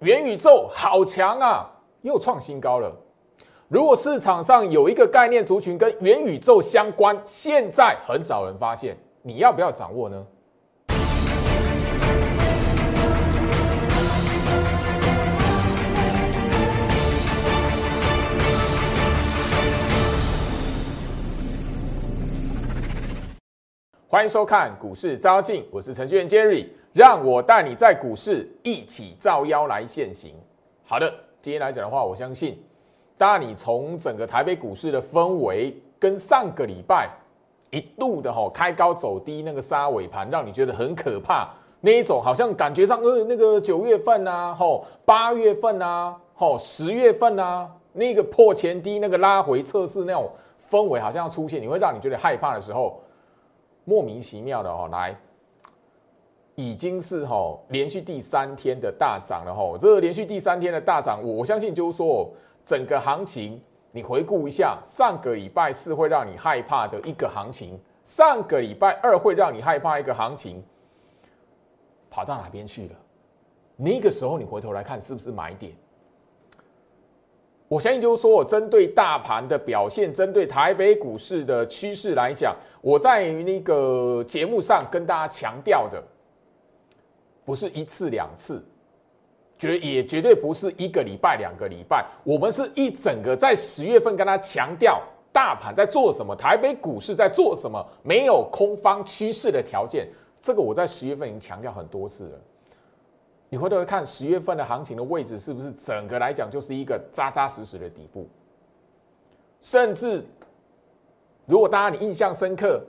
元宇宙好强啊，又创新高了。如果市场上有一个概念族群跟元宇宙相关，现在很少人发现，你要不要掌握呢？欢迎收看股市招镜，我是程序员 Jerry，让我带你在股市一起造妖来现行。好的，今天来讲的话，我相信，当你从整个台北股市的氛围跟上个礼拜一度的哈开高走低那个杀尾盘，让你觉得很可怕，那一种好像感觉上呃那个九月份啊，吼八月份啊，吼十月份啊，那个破前低那个拉回测试那种氛围好像要出现，你会让你觉得害怕的时候。莫名其妙的哈，来，已经是哈连续第三天的大涨了哈。这个连续第三天的大涨，我相信就是说，整个行情你回顾一下，上个礼拜四会让你害怕的一个行情，上个礼拜二会让你害怕一个行情，跑到哪边去了？那个时候你回头来看，是不是买点？我相信就是说，我针对大盘的表现，针对台北股市的趋势来讲，我在那个节目上跟大家强调的，不是一次两次，绝也绝对不是一个礼拜两个礼拜，我们是一整个在十月份跟他强调，大盘在做什么，台北股市在做什么，没有空方趋势的条件，这个我在十月份已经强调很多次了。你回头看十月份的行情的位置，是不是整个来讲就是一个扎扎实实的底部？甚至如果大家你印象深刻，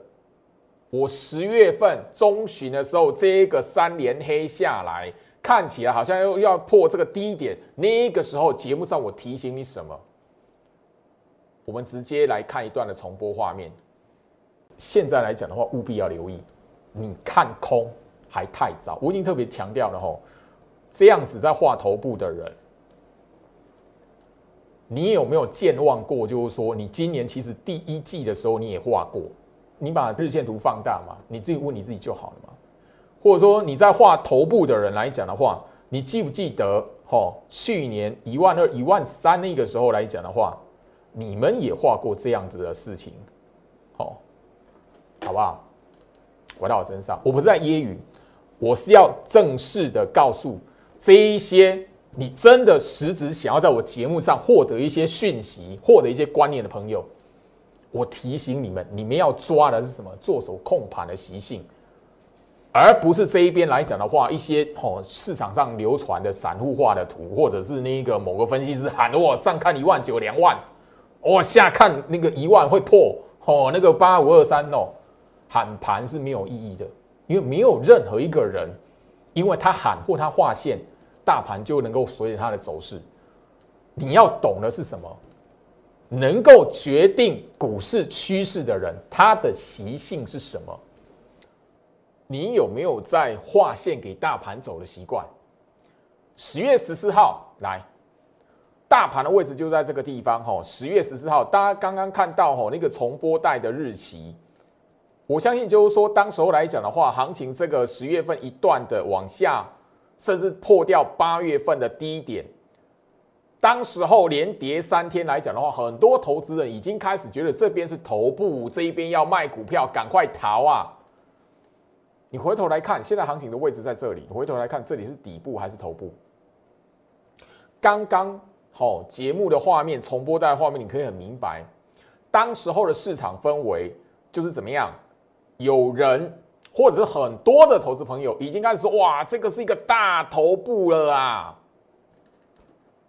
我十月份中旬的时候，这个三连黑下来，看起来好像又要破这个低点。那个时候节目上我提醒你什么？我们直接来看一段的重播画面。现在来讲的话，务必要留意，你看空还太早。我已经特别强调了吼。这样子在画头部的人，你有没有健忘过？就是说，你今年其实第一季的时候你也画过，你把日线图放大嘛，你自己问你自己就好了嘛。或者说你在画头部的人来讲的话，你记不记得？哈，去年一万二、一万三那个时候来讲的话，你们也画过这样子的事情，好，好不好？回到我身上，我不是在揶揄，我是要正式的告诉。这一些你真的实质想要在我节目上获得一些讯息、获得一些观念的朋友，我提醒你们，你们要抓的是什么？做手控盘的习性，而不是这一边来讲的话，一些哦市场上流传的散户化的图，或者是那个某个分析师喊我上看一万九两万，我下看那个一万会破哦，那个八五二三哦，喊盘是没有意义的，因为没有任何一个人。因为他喊或他划线，大盘就能够随着它的走势。你要懂的是什么？能够决定股市趋势的人，他的习性是什么？你有没有在划线给大盘走的习惯？十月十四号来，大盘的位置就在这个地方。哈，十月十四号，大家刚刚看到哈那个重播带的日期。我相信就是说，当时候来讲的话，行情这个十月份一段的往下，甚至破掉八月份的低点，当时候连跌三天来讲的话，很多投资人已经开始觉得这边是头部，这一边要卖股票，赶快逃啊！你回头来看，现在行情的位置在这里，回头来看这里是底部还是头部？刚刚好节目的画面重播带画面，你可以很明白，当时候的市场氛围就是怎么样？有人或者是很多的投资朋友已经开始说：“哇，这个是一个大头部了啊！”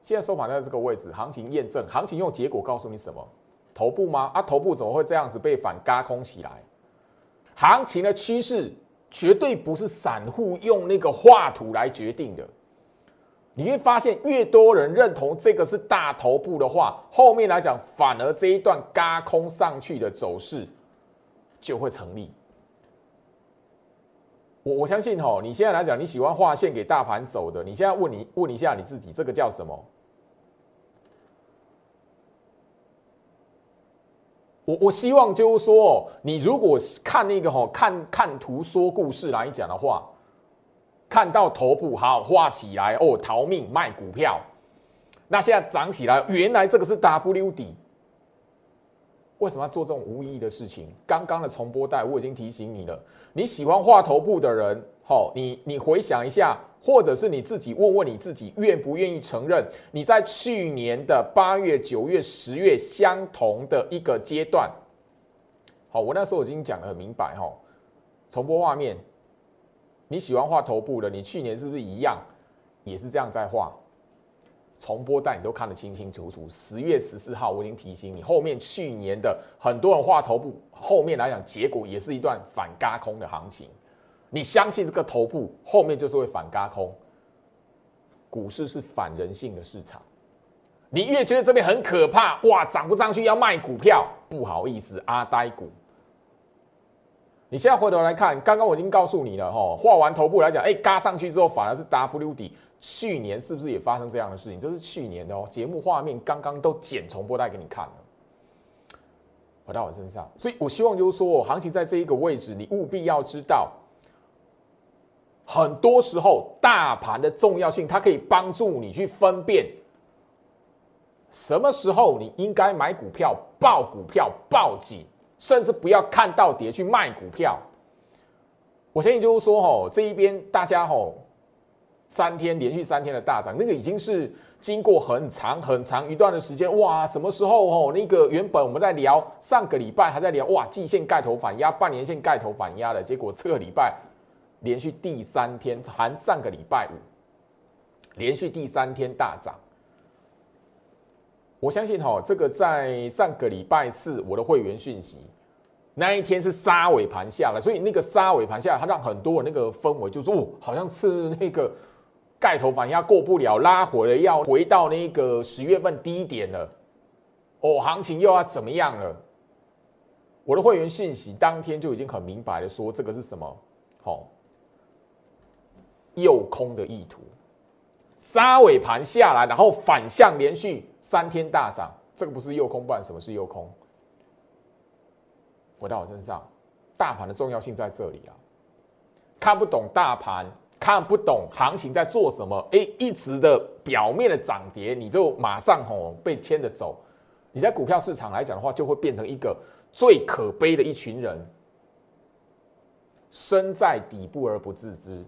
现在收盘在这个位置，行情验证，行情用结果告诉你什么？头部吗？啊，头部怎么会这样子被反嘎空起来？行情的趋势绝对不是散户用那个画图来决定的。你会发现，越多人认同这个是大头部的话，后面来讲反而这一段嘎空上去的走势就会成立。我我相信哈，你现在来讲，你喜欢画线给大盘走的，你现在问你问一下你自己，这个叫什么？我我希望就是说，你如果看那个哈看看图说故事来讲的话，看到头部好画起来哦，逃命卖股票。那现在涨起来，原来这个是 W 底。为什么要做这种无意义的事情？刚刚的重播带我已经提醒你了。你喜欢画头部的人，好，你你回想一下，或者是你自己问问你自己，愿不愿意承认你在去年的八月、九月、十月相同的一个阶段？好，我那时候已经讲得很明白哈。重播画面，你喜欢画头部的，你去年是不是一样，也是这样在画？重播带你都看得清清楚楚。十月十四号我已经提醒你，后面去年的很多人画头部，后面来讲结果也是一段反嘎空的行情。你相信这个头部后面就是会反嘎空？股市是反人性的市场，你越觉得这边很可怕，哇，涨不上去要卖股票，不好意思，阿呆股。你现在回头来看，刚刚我已经告诉你了哈，画完头部来讲，哎，嘎上去之后反而是 W 底。去年是不是也发生这样的事情？这是去年的哦，节目画面刚刚都剪重播带给你看了。回到我身上，所以我希望就是说，行情在这一个位置，你务必要知道，很多时候大盘的重要性，它可以帮助你去分辨什么时候你应该买股票、报股票、报警，甚至不要看到跌去卖股票。我相信就是说，吼这一边大家吼。三天连续三天的大涨，那个已经是经过很长很长一段的时间哇！什么时候哦？那个原本我们在聊上个礼拜还在聊哇，季线盖头反压，半年线盖头反压的结果，这个礼拜连续第三天，含上个礼拜五，连续第三天大涨。我相信哈，这个在上个礼拜四我的会员讯息那一天是杀尾盘下来，所以那个杀尾盘下来，它让很多人那个氛围就说哦，好像是那个。盖头反压过不了，拉回了，要回到那个十月份低点了。哦，行情又要怎么样了？我的会员讯息当天就已经很明白的说，这个是什么？好，诱空的意图，杀尾盘下来，然后反向连续三天大涨，这个不是诱空，不然什么是诱空？回到我身上，大盘的重要性在这里啊，看不懂大盘。看不懂行情在做什么，哎，一直的表面的涨跌，你就马上吼被牵着走。你在股票市场来讲的话，就会变成一个最可悲的一群人，身在底部而不自知。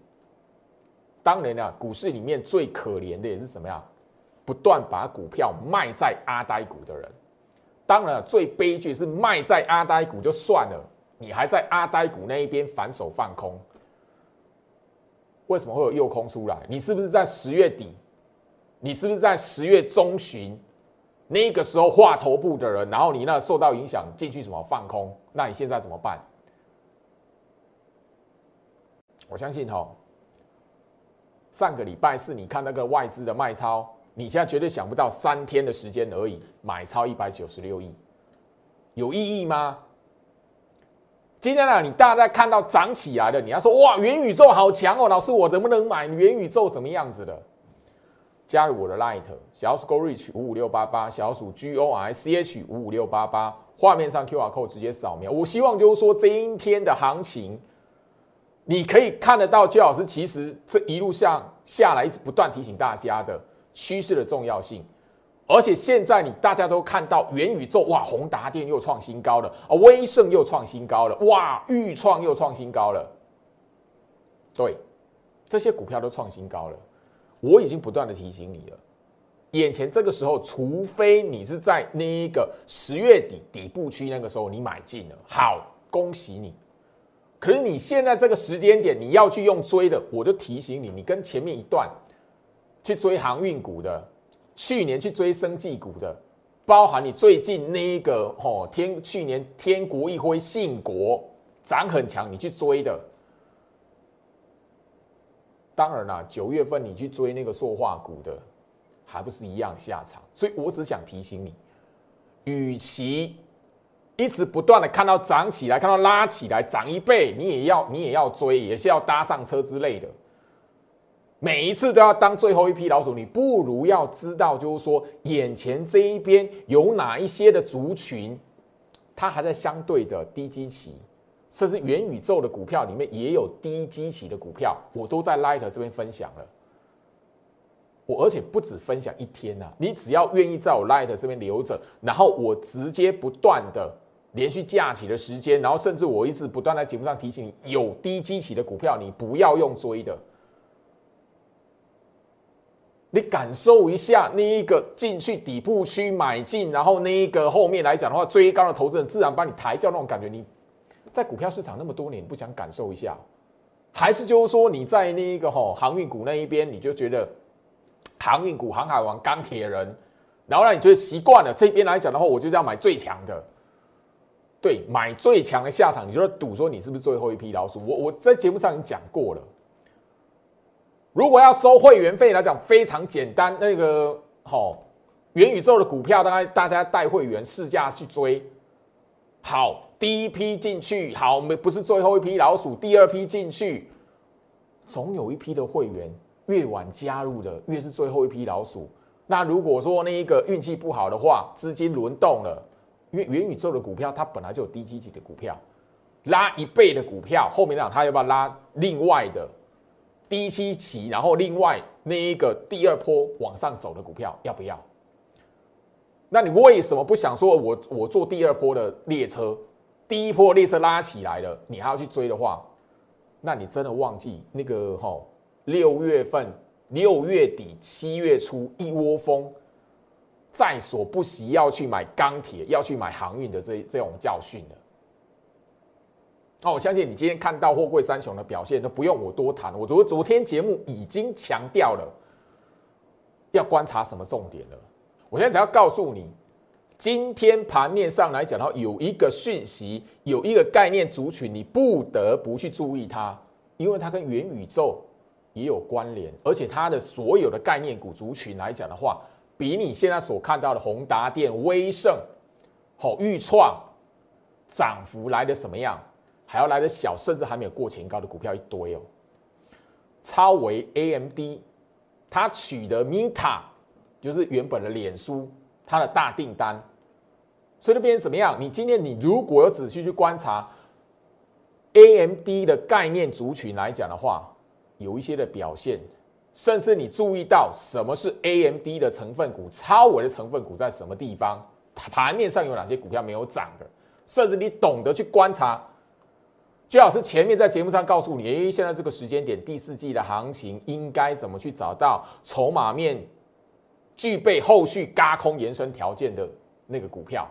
当然了，股市里面最可怜的也是什么呀？不断把股票卖在阿呆股的人。当然，最悲剧是卖在阿呆股就算了，你还在阿呆股那一边反手放空。为什么会有诱空出来？你是不是在十月底？你是不是在十月中旬那个时候画头部的人？然后你那受到影响进去什么放空？那你现在怎么办？我相信哈，上个礼拜四你看那个外资的卖超，你现在绝对想不到三天的时间而已，买超一百九十六亿，有意义吗？今天呢，你大家在看到涨起来的，你要说哇，元宇宙好强哦，老师我能不能买元宇宙？什么样子的？加入我的 Light 小鼠 Go Reach 五五六八八，小鼠 G O I C H 五五六八八，画面上 QR code 直接扫描。我希望就是说，这一天的行情，你可以看得到，周老师其实这一路上下来一直不断提醒大家的趋势的重要性。而且现在你大家都看到元宇宙哇，宏达电又创新高了啊，威盛又创新高了哇，裕创又创新高了。对，这些股票都创新高了。我已经不断的提醒你了，眼前这个时候，除非你是在那一个十月底底部区那个时候你买进了，好，恭喜你。可是你现在这个时间点你要去用追的，我就提醒你，你跟前面一段去追航运股的。去年去追生技股的，包含你最近那一个哦天，去年天国一辉信国涨很强，你去追的。当然啦，九月份你去追那个塑化股的，还不是一样下场。所以我只想提醒你，与其一直不断的看到涨起来，看到拉起来涨一倍，你也要你也要追，也是要搭上车之类的。每一次都要当最后一批老鼠，你不如要知道，就是说眼前这一边有哪一些的族群，它还在相对的低基期，甚至元宇宙的股票里面也有低基期的股票，我都在 Light 这边分享了。我而且不止分享一天呐，你只要愿意在我 Light 这边留着，然后我直接不断的连续假期的时间，然后甚至我一直不断在节目上提醒你，有低基期的股票你不要用追的，你感受一下那一个进去底部区买进，然后那一个后面来讲的话，追高的投资人自然把你抬轿那种感觉，你。在股票市场那么多年，不想感受一下，还是就是说你在那一个吼航运股那一边，你就觉得航运股、航海王、钢铁人，然后让你觉得习惯了。这边来讲的话，我就是要买最强的，对，买最强的下场，你就赌说你是不是最后一批老鼠。我我在节目上已经讲过了，如果要收会员费来讲，非常简单，那个吼元宇宙的股票，大概大家带会员试驾去追，好。第一批进去好，没不是最后一批老鼠。第二批进去，总有一批的会员越晚加入的，越是最后一批老鼠。那如果说那一个运气不好的话，资金轮动了，因为元宇宙的股票它本来就有低基级的股票，拉一倍的股票，后面讲它要不要拉另外的低期期，然后另外那一个第二波往上走的股票要不要？那你为什么不想说我我坐第二波的列车？第一波列车拉起来了，你还要去追的话，那你真的忘记那个哈六月份、六月底、七月初一窝蜂在所不惜要去买钢铁、要去买航运的这这种教训了。哦，我相信你今天看到货柜三雄的表现都不用我多谈，我昨昨天节目已经强调了要观察什么重点了。我现在只要告诉你。今天盘面上来讲的话，有一个讯息，有一个概念族群，你不得不去注意它，因为它跟元宇宙也有关联，而且它的所有的概念股族群来讲的话，比你现在所看到的宏达电、威盛、好裕创涨幅来的什么样，还要来的小，甚至还没有过前高的股票一堆哦。超维 AMD，它取得 Meta，就是原本的脸书，它的大订单。所以那边怎么样？你今天你如果有仔细去观察 A M D 的概念族群来讲的话，有一些的表现，甚至你注意到什么是 A M D 的成分股，超微的成分股在什么地方，盘面上有哪些股票没有涨的，甚至你懂得去观察，最好是前面在节目上告诉你，诶，现在这个时间点第四季的行情应该怎么去找到筹码面具备后续嘎空延伸条件的那个股票。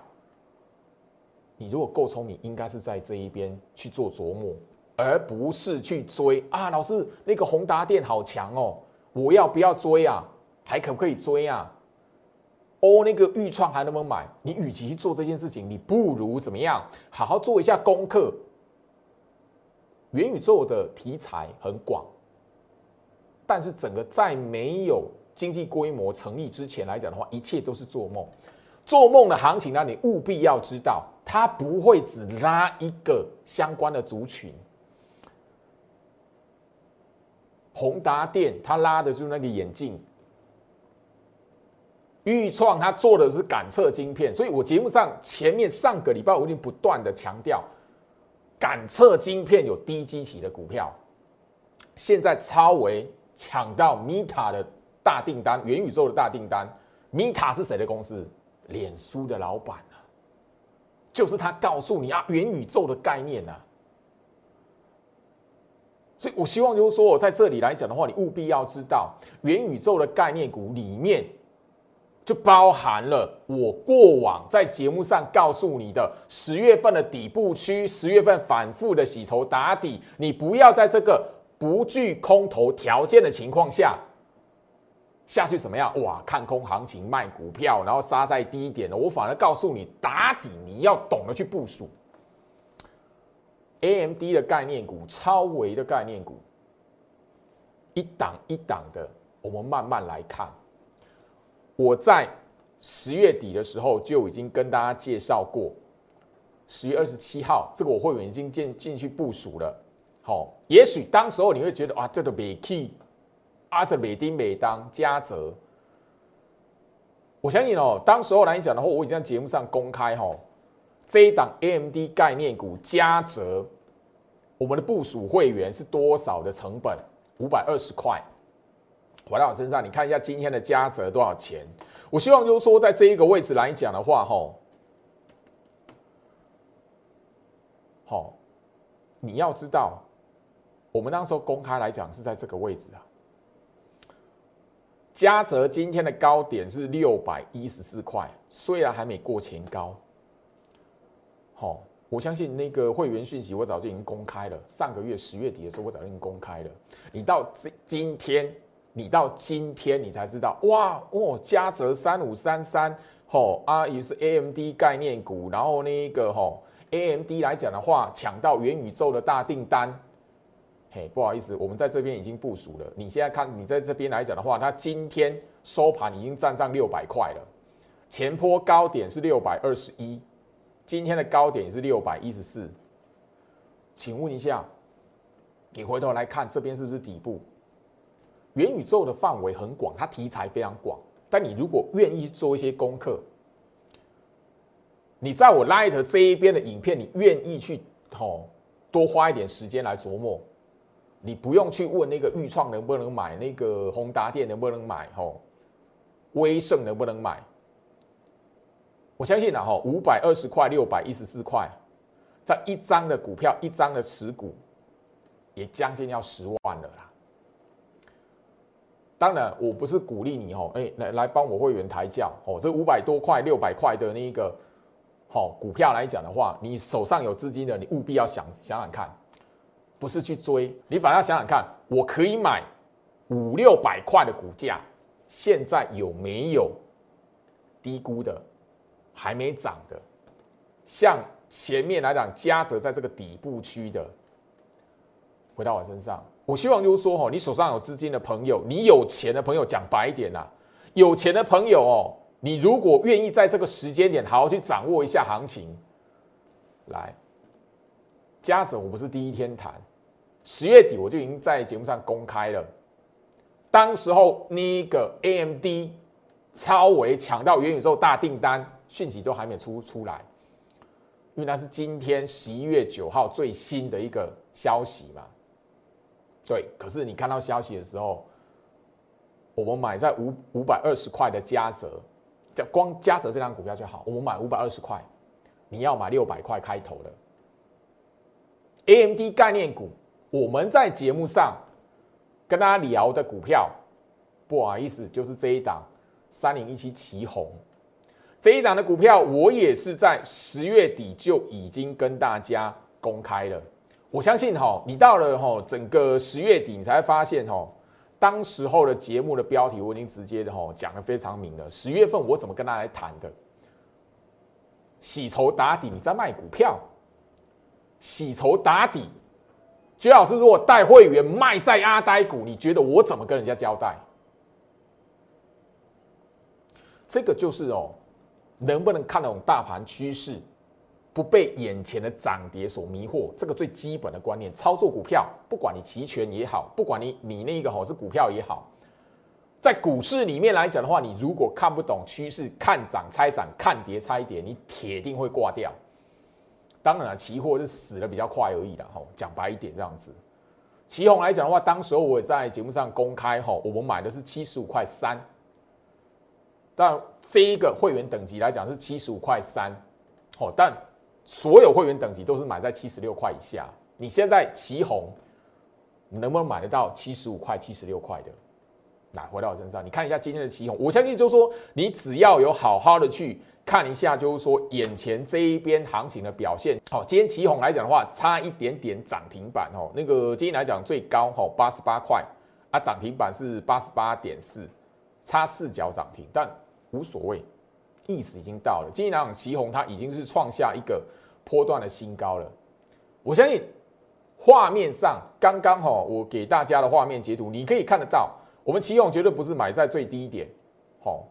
你如果够聪明，应该是在这一边去做琢磨，而不是去追啊！老师，那个宏达电好强哦，我要不要追啊？还可不可以追啊？哦，那个预创还能不能买？你与其去做这件事情，你不如怎么样？好好做一下功课。元宇宙的题材很广，但是整个在没有经济规模成立之前来讲的话，一切都是做梦。做梦的行情呢，你务必要知道。它不会只拉一个相关的族群，宏达电它拉的就是那个眼镜，豫创它做的是感测晶片，所以我节目上前面上个礼拜我已经不断的强调，感测晶片有低基期的股票，现在超维抢到 Meta 的大订单，元宇宙的大订单，Meta 是谁的公司？脸书的老板啊。就是他告诉你啊，元宇宙的概念呐，所以我希望就是说，我在这里来讲的话，你务必要知道，元宇宙的概念股里面就包含了我过往在节目上告诉你的十月份的底部区，十月份反复的洗筹打底，你不要在这个不具空头条件的情况下。下去怎么样？哇，看空行情卖股票，然后杀在低点了。我反而告诉你，打底你要懂得去部署。A M D 的概念股，超维的概念股，一档一档的，我们慢慢来看。我在十月底的时候就已经跟大家介绍过，十月二十七号，这个我会员已经进进去部署了。好，也许当时候你会觉得啊，这个美 key。阿这美丁美当嘉泽，我相信哦，当时候来讲的话，我已经在节目上公开哈，这一档 AMD 概念股嘉泽我们的部署会员是多少的成本？五百二十块。回到我身上，你看一下今天的加折多少钱？我希望就是说，在这一个位置来讲的话，吼，好，你要知道，我们那时候公开来讲是在这个位置啊。嘉泽今天的高点是六百一十四块，虽然还没过前高，好，我相信那个会员讯息我早就已经公开了。上个月十月底的时候，我早就已经公开了。你到今今天，你到今天你才知道，哇哦，嘉泽三五三三，吼啊，也是 A M D 概念股，然后那个吼 A M D 来讲的话，抢到元宇宙的大订单。嘿，不好意思，我们在这边已经部署了。你现在看，你在这边来讲的话，它今天收盘已经站上六百块了，前坡高点是六百二十一，今天的高点是六百一十四。请问一下，你回头来看这边是不是底部？元宇宙的范围很广，它题材非常广，但你如果愿意做一些功课，你在我 Light 这一边的影片，你愿意去哦多花一点时间来琢磨。你不用去问那个豫创能不能买，那个宏达电能不能买，吼，威盛能不能买？我相信啊，吼，五百二十块、六百一十四块，在一张的股票，一张的持股，也将近要十万了啦。当然，我不是鼓励你，吼，哎，来来帮我会员抬轿，哦，这五百多块、六百块的那个，好股票来讲的话，你手上有资金的，你务必要想想想看。不是去追，你反而要想想看，我可以买五六百块的股价，现在有没有低估的，还没涨的？像前面来讲，嘉泽在这个底部区的，回到我身上，我希望就是说，哦，你手上有资金的朋友，你有钱的朋友，讲白一点啦，有钱的朋友哦，你如果愿意在这个时间点好好去掌握一下行情，来，嘉泽我不是第一天谈。十月底我就已经在节目上公开了，当时候那个 AMD 超维抢到元宇宙大订单讯息都还没出出来，因为那是今天十一月九号最新的一个消息嘛。对，可是你看到消息的时候，我们买在五五百二十块的嘉泽，就光嘉泽这张股票就好，我们买五百二十块，你要买六百块开头的 AMD 概念股。我们在节目上跟大家聊的股票，不好意思，就是这一档三零一七旗红这一档的股票，我也是在十月底就已经跟大家公开了。我相信哈，你到了哈整个十月底，你才发现哈，当时候的节目的标题我已经直接的哈讲的非常明了。十月份我怎么跟大家来谈的？洗筹打底，你在卖股票，洗筹打底。徐老师，如果带会员卖在阿呆股，你觉得我怎么跟人家交代？这个就是哦，能不能看懂大盘趋势，不被眼前的涨跌所迷惑，这个最基本的观念。操作股票，不管你期权也好，不管你你那个吼是股票也好，在股市里面来讲的话，你如果看不懂趋势，看涨猜涨，看跌猜跌，你铁定会挂掉。当然了，期货是死的比较快而已的吼。讲白一点，这样子，旗红来讲的话，当时候我也在节目上公开吼，我们买的是七十五块三。但这一个会员等级来讲是七十五块三，哦，但所有会员等级都是买在七十六块以下。你现在旗红能不能买得到七十五块、七十六块的？来，回到我身上，你看一下今天的旗红，我相信就是说，你只要有好好的去。看一下，就是说眼前这一边行情的表现。好，今天旗红来讲的话，差一点点涨停板哦。那个今天来讲最高哈八十八块啊，涨停板是八十八点四，差四角涨停，但无所谓，意思已经到了。今天来讲旗红它已经是创下一个波段的新高了。我相信画面上刚刚哈，我给大家的画面截图，你可以看得到，我们旗红绝对不是买在最低点，好。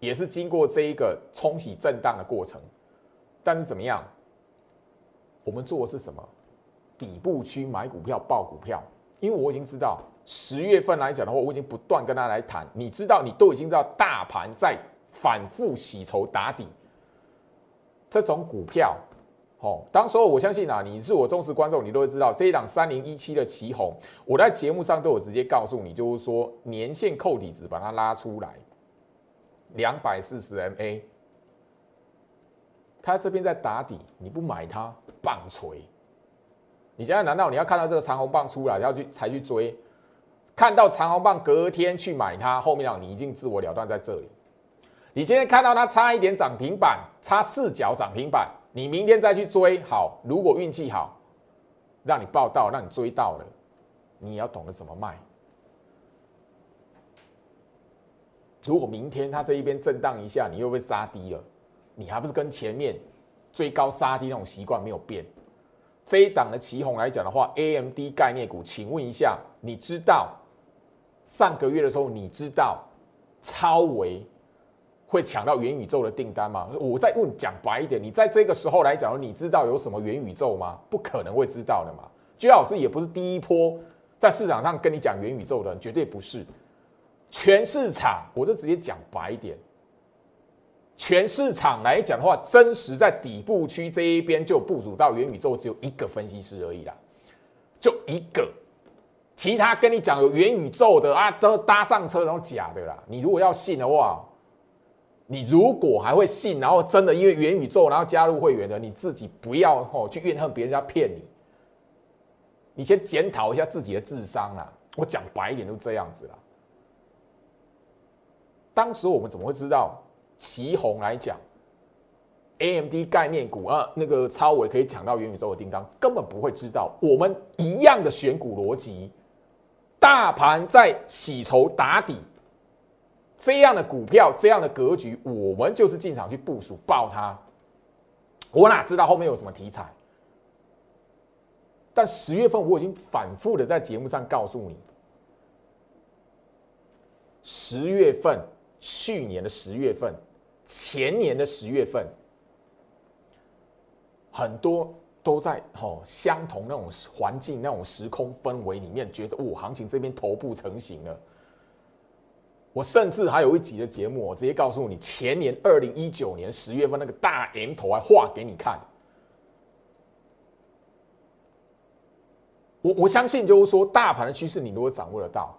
也是经过这一个冲洗震荡的过程，但是怎么样？我们做的是什么？底部区买股票、报股票。因为我已经知道十月份来讲的话，我已经不断跟大家来谈。你知道，你都已经知道大盘在反复洗筹打底，这种股票哦，当时候我相信啊，你是我忠实观众，你都会知道这一档三零一七的旗红，我在节目上都有直接告诉你，就是说年线扣底值把它拉出来，两百四十 MA，它这边在打底，你不买它棒槌，你现在难道你要看到这个长红棒出来要去才去追？看到长红棒隔天去买它，后面啊你已经自我了断在这里。你今天看到它差一点涨停板，差四角涨停板。你明天再去追好，如果运气好，让你报到，让你追到了，你要懂得怎么卖。如果明天它这一边震荡一下，你又被杀低了，你还不是跟前面追高杀低那种习惯没有变？这一档的旗红来讲的话，A M D 概念股，请问一下，你知道上个月的时候，你知道超维？会抢到元宇宙的订单吗？我再问讲白一点，你在这个时候来讲，你知道有什么元宇宙吗？不可能会知道的嘛。居老师也不是第一波在市场上跟你讲元宇宙的，绝对不是。全市场，我就直接讲白一点，全市场来讲的话，真实在底部区这一边就部署到元宇宙，只有一个分析师而已啦，就一个，其他跟你讲有元宇宙的啊，都搭上车然后假的啦。你如果要信的话。你如果还会信，然后真的因为元宇宙，然后加入会员的，你自己不要吼去怨恨别人家骗你。你先检讨一下自己的智商啦。我讲白一点，都这样子啦。当时我们怎么会知道旗红来讲，A M D 概念股啊，那个超伟可以抢到元宇宙的订单，根本不会知道。我们一样的选股逻辑，大盘在洗筹打底。这样的股票，这样的格局，我们就是进场去部署爆它。我哪知道后面有什么题材？但十月份我已经反复的在节目上告诉你，十月份、去年的十月份、前年的十月份，很多都在哦相同那种环境、那种时空氛围里面，觉得哦行情这边头部成型了。我甚至还有一集的节目，我直接告诉你，前年二零一九年十月份那个大 M 头还画给你看。我我相信就是说，大盘的趋势你如果掌握得到，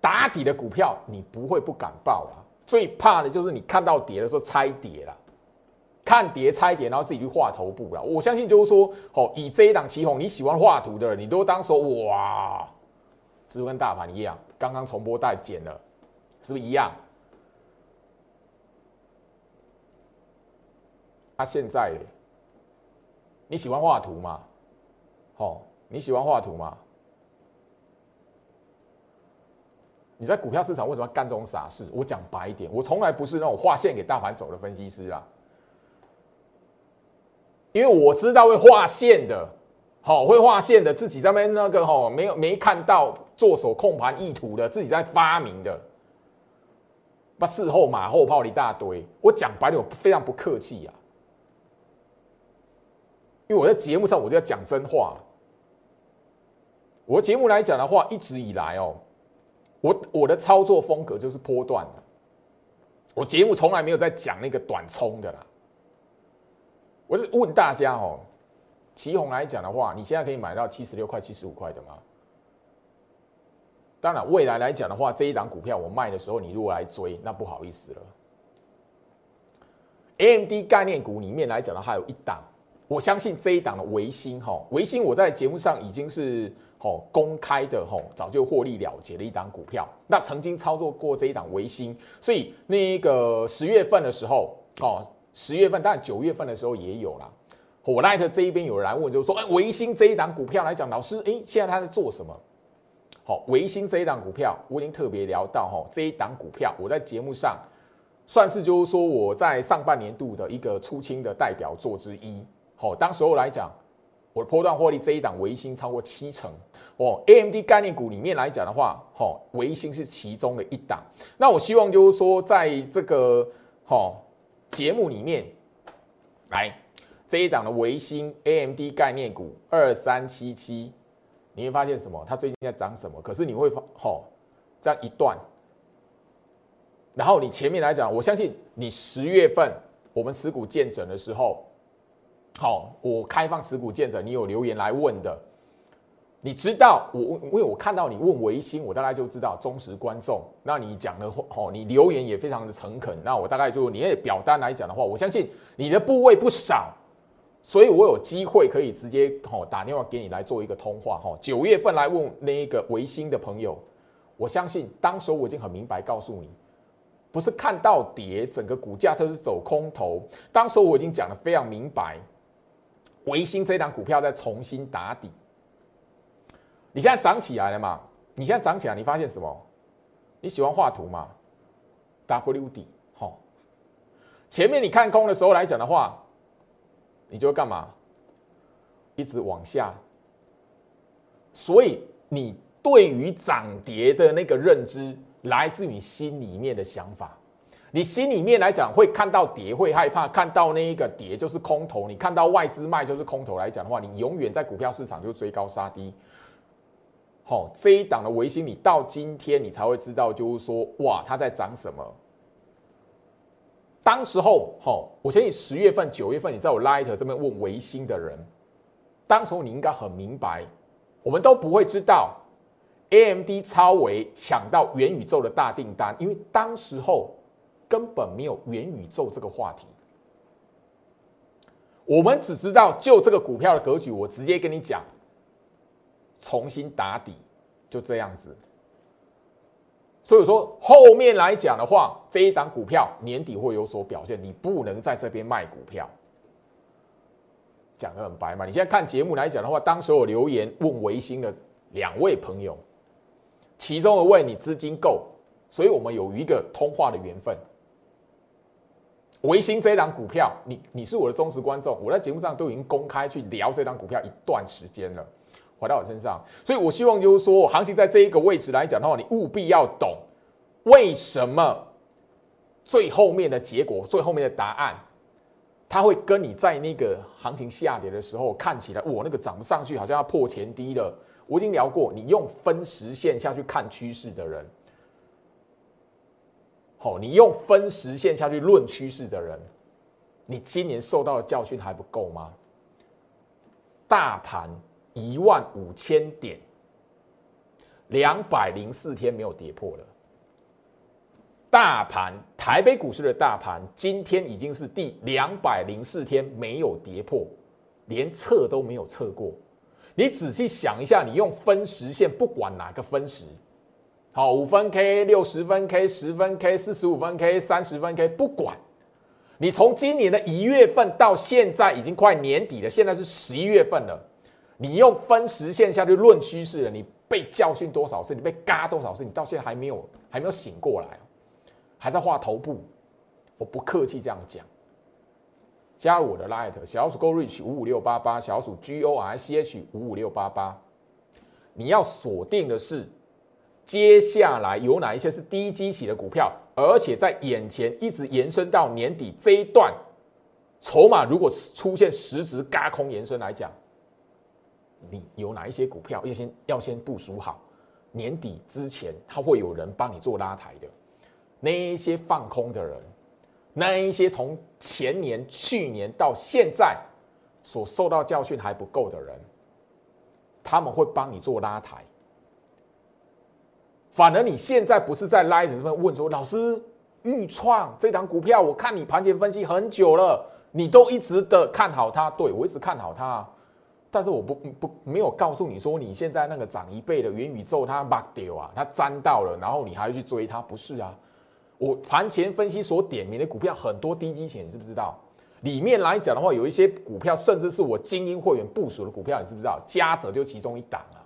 打底的股票你不会不敢报了。最怕的就是你看到跌的时候猜跌了，看跌猜跌，然后自己去画头部了。我相信就是说，哦，以这一档旗红，你喜欢画图的人，你都当说哇。是不是跟大盘一样？刚刚重播带减了，是不是一样？他现在，你喜欢画图吗？哦，你喜欢画图吗？你在股票市场为什么要干这种傻事？我讲白一点，我从来不是那种画线给大盘走的分析师啊，因为我知道会画线的。好会画线的，自己在那边那个哈没有没看到做手控盘意图的，自己在发明的，把事后马后炮一大堆。我讲白了，我非常不客气呀，因为我在节目上我就要讲真话。我节目来讲的话，一直以来哦，我我的操作风格就是波段的，我节目从来没有在讲那个短冲的啦。我是问大家哦。旗红来讲的话，你现在可以买到七十六块、七十五块的吗？当然，未来来讲的话，这一档股票我卖的时候，你如果来追，那不好意思了。A M D 概念股里面来讲的话，有一档，我相信这一档的维新哈，维新我在节目上已经是哦公开的哈，早就获利了结的一档股票。那曾经操作过这一档维新，所以那个十月份的时候哦，十月份，当然九月份的时候也有了。火 light 这一边有人来问，就是说，哎，维新这一档股票来讲，老师，哎，现在他在做什么？好，维新这一档股票，我已经特别聊到哈，这一档股票，我在节目上算是就是说我在上半年度的一个出清的代表作之一。好，当时候来讲，我的波段获利这一档维新超过七成哦。AMD 概念股里面来讲的话，好，维新是其中的一档。那我希望就是说，在这个好节目里面来。这一档的维新 AMD 概念股二三七七，你会发现什么？它最近在涨什么？可是你会发吼这样一段，然后你前面来讲，我相信你十月份我们持股见整的时候，好，我开放持股见者，你有留言来问的，你知道我，因为我看到你问维新，我大概就知道忠实观众。那你讲的话，哦，你留言也非常的诚恳，那我大概就你的表单来讲的话，我相信你的部位不少，所以我有机会可以直接哦打电话给你来做一个通话哈。九月份来问那一个维新的朋友，我相信当时我已经很明白告诉你。不是看到跌，整个股价就是走空头。当时我已经讲的非常明白，维新这档股票在重新打底。你现在涨起来了嘛？你现在涨起来，你发现什么？你喜欢画图吗？W 底，好。前面你看空的时候来讲的话，你就会干嘛？一直往下。所以你对于涨跌的那个认知。来自于心里面的想法，你心里面来讲会看到跌会害怕，看到那一个跌就是空头，你看到外资卖就是空头来讲的话，你永远在股票市场就追高杀低。好，这一档的维新，你到今天你才会知道，就是说哇，它在涨什么。当时候，好，我相信十月份、九月份你在我 Light 这边问维新的人，当时候你应该很明白，我们都不会知道。AMD 超维抢到元宇宙的大订单，因为当时候根本没有元宇宙这个话题。我们只知道就这个股票的格局，我直接跟你讲，重新打底就这样子。所以说后面来讲的话，这一档股票年底会有所表现，你不能在这边卖股票。讲的很白嘛，你现在看节目来讲的话，当时我留言问维新的两位朋友。其中的位你资金够，所以我们有一个通话的缘分。维新这档股票，你你是我的忠实观众，我在节目上都已经公开去聊这档股票一段时间了，回到我身上，所以我希望就是说，行情在这一个位置来讲的话，你务必要懂为什么最后面的结果、最后面的答案，它会跟你在那个行情下跌的时候看起来，我那个涨不上去，好像要破前低了。我已经聊过，你用分时线下去看趋势的人，好，你用分时线下去论趋势的人，你今年受到的教训还不够吗？大盘一万五千点，两百零四天没有跌破了。大盘台北股市的大盘今天已经是第两百零四天没有跌破，连测都没有测过。你仔细想一下，你用分时线，不管哪个分时，好，五分 K、六十分 K、十分 K、四十五分 K、三十分 K，不管你从今年的一月份到现在已经快年底了，现在是十一月份了，你用分时线下去论趋势了，你被教训多少次？你被嘎多少次？你到现在还没有还没有醒过来，还在画头部，我不客气这样讲。加入我的 Light 小鼠 Go Reach 五五六八八小鼠 G O R C H 五五六八八，你要锁定的是接下来有哪一些是低基企的股票，而且在眼前一直延伸到年底这一段筹码，如果出现实质嘎空延伸来讲，你有哪一些股票要先要先部署好，年底之前他会有人帮你做拉抬的，那一些放空的人。那一些从前年、去年到现在所受到教训还不够的人，他们会帮你做拉抬。反而你现在不是在拉着这边问说：“老师，预创这档股票，我看你盘前分析很久了，你都一直的看好它。对我一直看好它，但是我不不没有告诉你说，你现在那个涨一倍的元宇宙它 bug 掉啊，它粘到了，然后你还要去追它，不是啊？”我盘前分析所点名的股票很多低基钱，你知不知道？里面来讲的话，有一些股票甚至是我精英会员部署的股票，你知不知道？嘉泽就其中一档啊。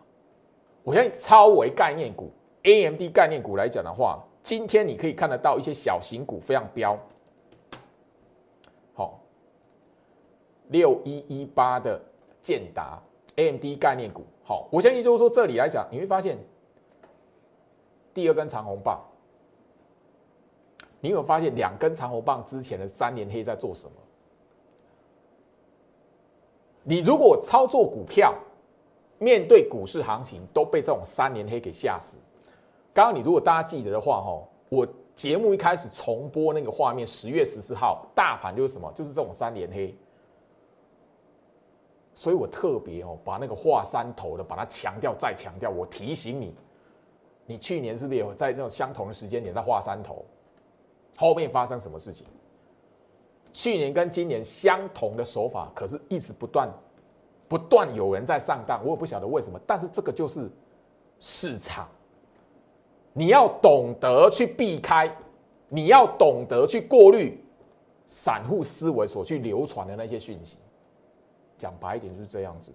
我相信超为概念股，AMD 概念股来讲的话，今天你可以看得到一些小型股非常标。好，六一一八的建达 AMD 概念股，好，我相信就是说这里来讲，你会发现第二根长红棒。你有发现两根长红棒之前的三连黑在做什么？你如果操作股票，面对股市行情都被这种三连黑给吓死。刚刚你如果大家记得的话，哈，我节目一开始重播那个画面，十月十四号大盘就是什么？就是这种三连黑。所以我特别哦把那个画山头的把它强调再强调，我提醒你，你去年是不是有在那种相同的时间点在画山头？后面发生什么事情？去年跟今年相同的手法，可是一直不断不断有人在上当，我也不晓得为什么，但是这个就是市场，你要懂得去避开，你要懂得去过滤散户思维所去流传的那些讯息。讲白一点就是这样子，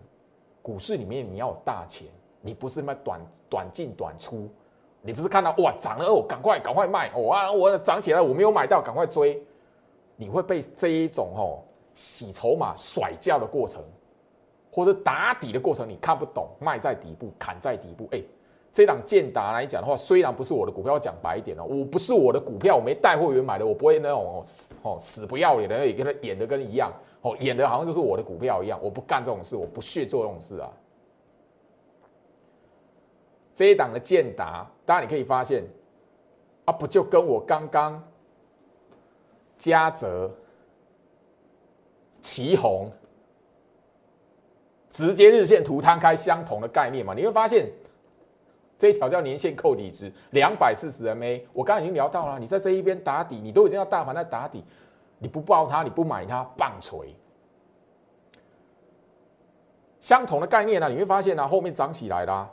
股市里面你要有大钱，你不是那么短短进短出，你不是看到哇涨了哦，赶快赶快卖哦啊，我涨起来我没有买到，赶快追。你会被这一种哦洗筹码甩掉的过程，或者打底的过程，你看不懂，卖在底部，砍在底部。哎，这档建达来讲的话，虽然不是我的股票，讲白一点哦，我不是我的股票，我没带货源买的，我不会那种哦死不要脸的，也跟他演的跟一样哦，演的好像就是我的股票一样，我不干这种事，我不屑做这种事啊。这一档的建达，当然你可以发现，啊，不就跟我刚刚。嘉泽、旗红，直接日线图摊开相同的概念嘛？你会发现，这一条叫年限扣底值两百四十 MA，我刚刚已经聊到了，你在这一边打底，你都已经要大盘在打底，你不报它，你不买它，棒槌。相同的概念呢，你会发现呢，后面涨起来啦。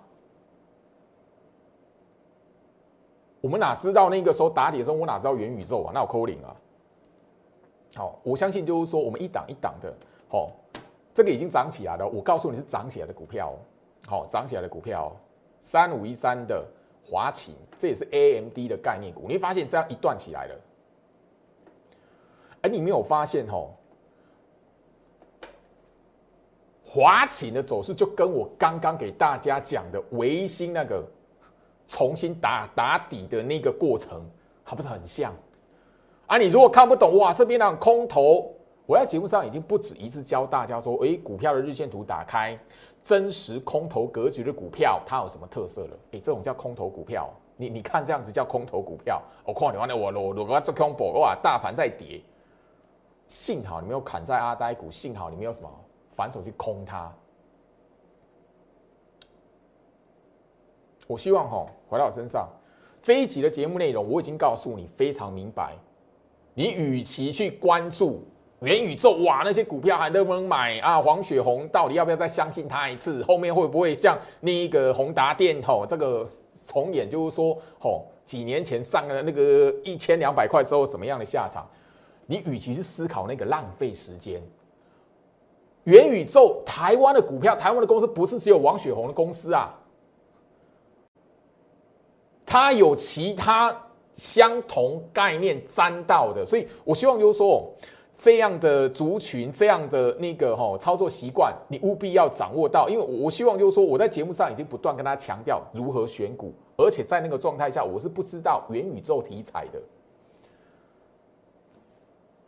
我们哪知道那个时候打底的时候，我哪知道元宇宙啊？那我扣零啊？好，我相信就是说，我们一档一档的，好，这个已经涨起来了。我告诉你是涨起来的股票，好，涨起来的股票，三五一三的华勤，这也是 A M D 的概念股。你会发现这样一段起来了，哎，你没有发现吼，华勤的走势就跟我刚刚给大家讲的维新那个重新打打底的那个过程，还不是很像？啊，你如果看不懂哇，这边那空头，我在节目上已经不止一次教大家说，诶，股票的日线图打开，真实空头格局的股票它有什么特色了？诶，这种叫空头股票，你你看这样子叫空头股票，我看你完了，我我我我做空博，哇，大盘在跌，幸好你没有砍在阿呆股，幸好你没有什么反手去空它。我希望哈回到我身上，这一集的节目内容我已经告诉你非常明白。你与其去关注元宇宙，哇，那些股票还能不能买啊？黄雪红到底要不要再相信他一次？后面会不会像那个宏达电吼这个重演？就是说，吼几年前上了那个一千两百块之后什么样的下场？你与其是思考那个浪费时间，元宇宙台湾的股票，台湾的公司不是只有王雪红的公司啊，它有其他。相同概念沾到的，所以我希望就是说，这样的族群，这样的那个哈操作习惯，你务必要掌握到。因为我希望就是说，我在节目上已经不断跟他强调如何选股，而且在那个状态下，我是不知道元宇宙题材的。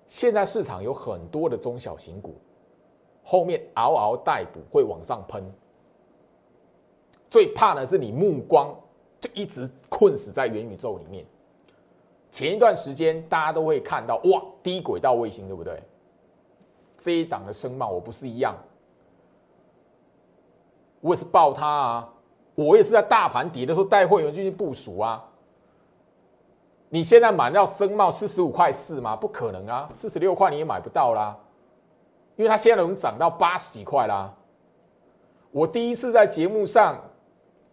现在市场有很多的中小型股，后面嗷嗷待哺会往上喷，最怕的是你目光就一直困死在元宇宙里面。前一段时间，大家都会看到哇，低轨道卫星，对不对？这一档的声貌，我不是一样，我也是爆它啊！我也是在大盘底的时候带会员进去部署啊。你现在买到声貌四十五块四吗？不可能啊，四十六块你也买不到啦，因为它现在能涨到八十几块啦。我第一次在节目上。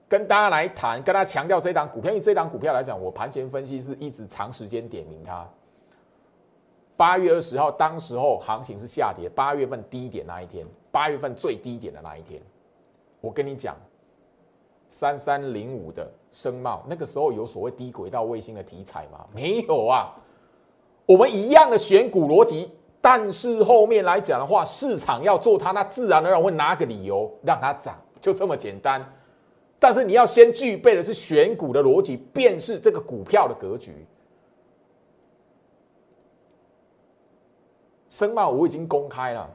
跟大家来谈，跟他强调这档股票，因为这档股票来讲，我盘前分析是一直长时间点名它。八月二十号，当时候行情是下跌，八月份低点那一天，八月份最低点的那一天，我跟你讲，三三零五的声茂，那个时候有所谓低轨道卫星的题材吗？没有啊，我们一样的选股逻辑，但是后面来讲的话，市场要做它，那自然而然会拿个理由让它涨，就这么简单。但是你要先具备的是选股的逻辑，辨识这个股票的格局。申茂我已经公开了，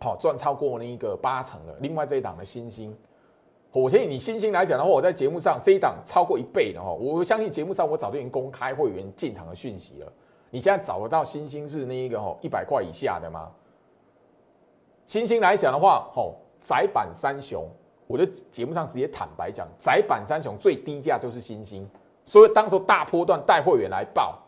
好赚超过那一个八成了。另外这一档的新兴，我相信你新兴来讲的话，我在节目上这一档超过一倍的哈，我相信节目上我早就已经公开会员进场的讯息了。你现在找得到新兴是那一个哈一百块以下的吗？新兴来讲的话，吼，窄板三雄，我的节目上直接坦白讲，窄板三雄最低价就是新兴，所以当时候大波段带会员来报，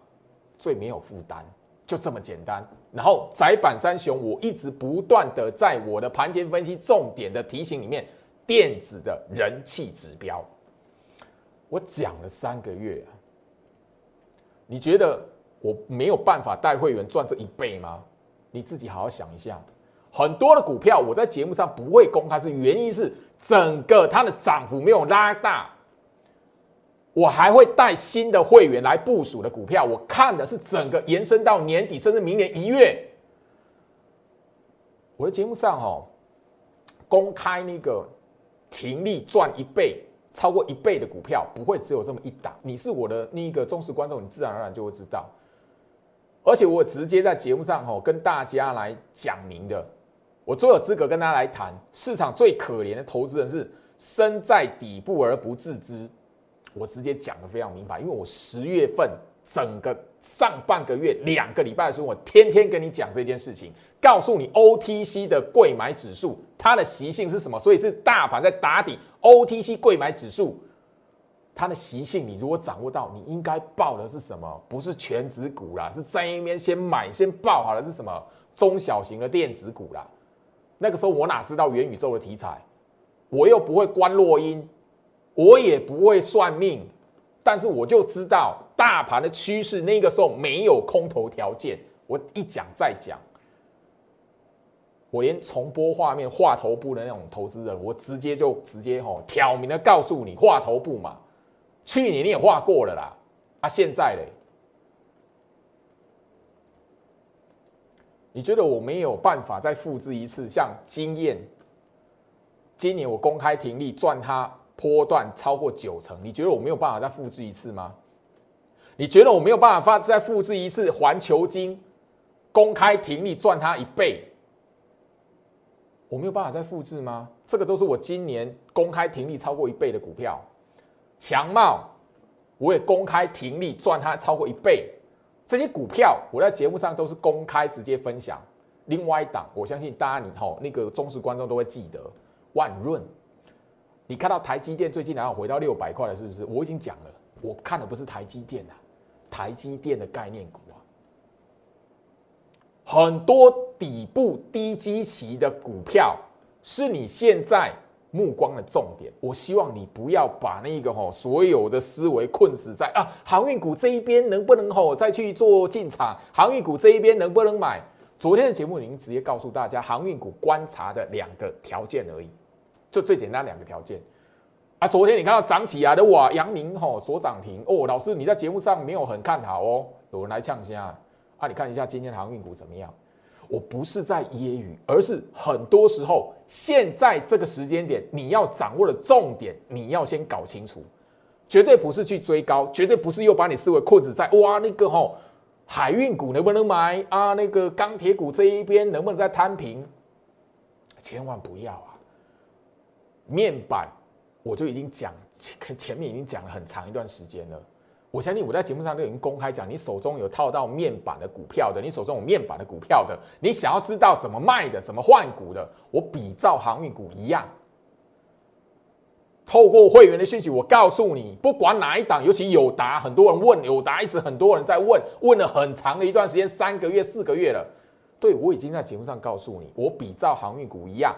最没有负担，就这么简单。然后窄板三雄，我一直不断的在我的盘前分析重点的提醒里面，电子的人气指标，我讲了三个月，你觉得我没有办法带会员赚这一倍吗？你自己好好想一下。很多的股票我在节目上不会公开，是原因是整个它的涨幅没有拉大。我还会带新的会员来部署的股票，我看的是整个延伸到年底，甚至明年一月。我的节目上哦，公开那个停利赚一倍、超过一倍的股票，不会只有这么一档。你是我的那个忠实观众，你自然而然就会知道。而且我直接在节目上哦，跟大家来讲明的，我最有资格跟大家来谈。市场最可怜的投资人是身在底部而不自知。我直接讲的非常明白，因为我十月份整个上半个月两个礼拜的时候，我天天跟你讲这件事情，告诉你 OTC 的贵买指数它的习性是什么，所以是大盘在打底 OTC 贵买指数它的习性，你如果掌握到，你应该报的是什么？不是全指股啦，是在一边先买先报好了是什么中小型的电子股啦。那个时候我哪知道元宇宙的题材，我又不会观落音。我也不会算命，但是我就知道大盘的趋势，那个时候没有空头条件。我一讲再讲，我连重播画面、画头部的那种投资人，我直接就直接吼挑明的告诉你，画头部嘛，去年你也画过了啦，啊，现在嘞，你觉得我没有办法再复制一次像经验？今年我公开停利赚它。波段超过九成，你觉得我没有办法再复制一次吗？你觉得我没有办法再复制一次环球金公开停利赚它一倍？我没有办法再复制吗？这个都是我今年公开停利超过一倍的股票。强茂我也公开停利赚它超过一倍，这些股票我在节目上都是公开直接分享。另外一档，我相信大家你吼那个忠实观众都会记得万润。你看到台积电最近然后回到六百块了，是不是？我已经讲了，我看的不是台积电啊，台积电的概念股啊，很多底部低基期的股票是你现在目光的重点。我希望你不要把那个吼所有的思维困死在啊航运股这一边能不能吼再去做进场，航运股这一边能不能买？昨天的节目已经直接告诉大家航运股观察的两个条件而已。就最简单两个条件啊！昨天你看到涨起来的哇，阳明吼所涨停哦。老师你在节目上没有很看好哦，有人来呛一下啊！你看一下今天航运股怎么样？我不是在揶揄，而是很多时候现在这个时间点你要掌握的重点，你要先搞清楚，绝对不是去追高，绝对不是又把你视为困子在哇那个吼海运股能不能买啊？那个钢铁股这一边能不能再摊平？千万不要啊！面板，我就已经讲前前面已经讲了很长一段时间了。我相信我在节目上都已经公开讲，你手中有套到面板的股票的，你手中有面板的股票的，你想要知道怎么卖的，怎么换股的，我比照航运股一样，透过会员的讯息，我告诉你，不管哪一档，尤其友达，很多人问友达，一直很多人在问，问了很长的一段时间，三个月、四个月了。对我已经在节目上告诉你，我比照航运股一样。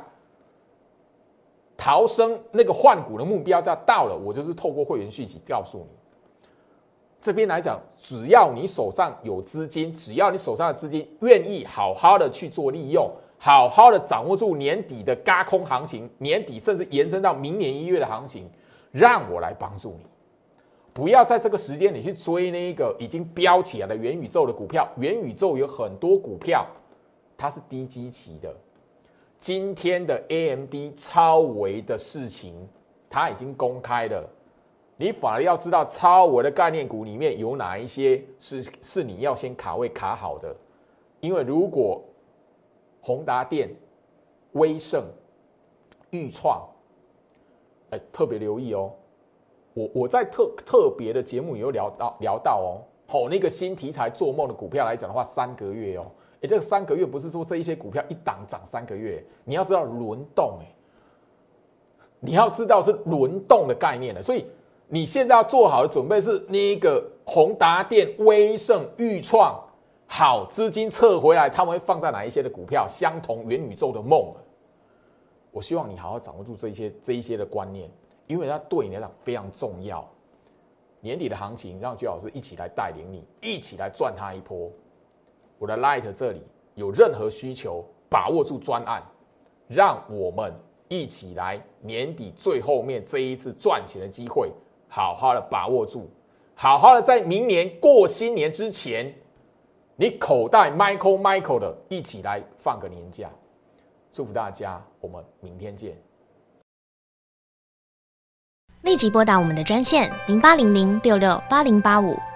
逃生那个换股的目标价到了，我就是透过会员讯息告诉你。这边来讲，只要你手上有资金，只要你手上的资金愿意好好的去做利用，好好的掌握住年底的嘎空行情，年底甚至延伸到明年一月的行情，让我来帮助你。不要在这个时间你去追那个已经飙起来的元宇宙的股票，元宇宙有很多股票，它是低基期的。今天的 AMD 超维的事情，它已经公开了。你反而要知道超我的概念股里面有哪一些是是你要先卡位卡好的。因为如果宏达电、威盛、裕创，哎，特别留意哦。我我在特特别的节目有聊到聊到哦，吼那个新题材做梦的股票来讲的话，三个月哦。哎，这三个月不是说这一些股票一档涨三个月，你要知道轮动，哎，你要知道是轮动的概念的，所以你现在要做好的准备是那个宏达电、威盛、裕创，好资金撤回来，他们会放在哪一些的股票？相同元宇宙的梦，我希望你好好掌握住这些这一些的观念，因为它对你来讲非常重要。年底的行情，让居老师一起来带领你，一起来赚它一波。我的 Light 这里有任何需求，把握住专案，让我们一起来年底最后面这一次赚钱的机会，好好的把握住，好好的在明年过新年之前，你口袋 Michael Michael 的一起来放个年假。祝福大家，我们明天见。立即拨打我们的专线零八零零六六八零八五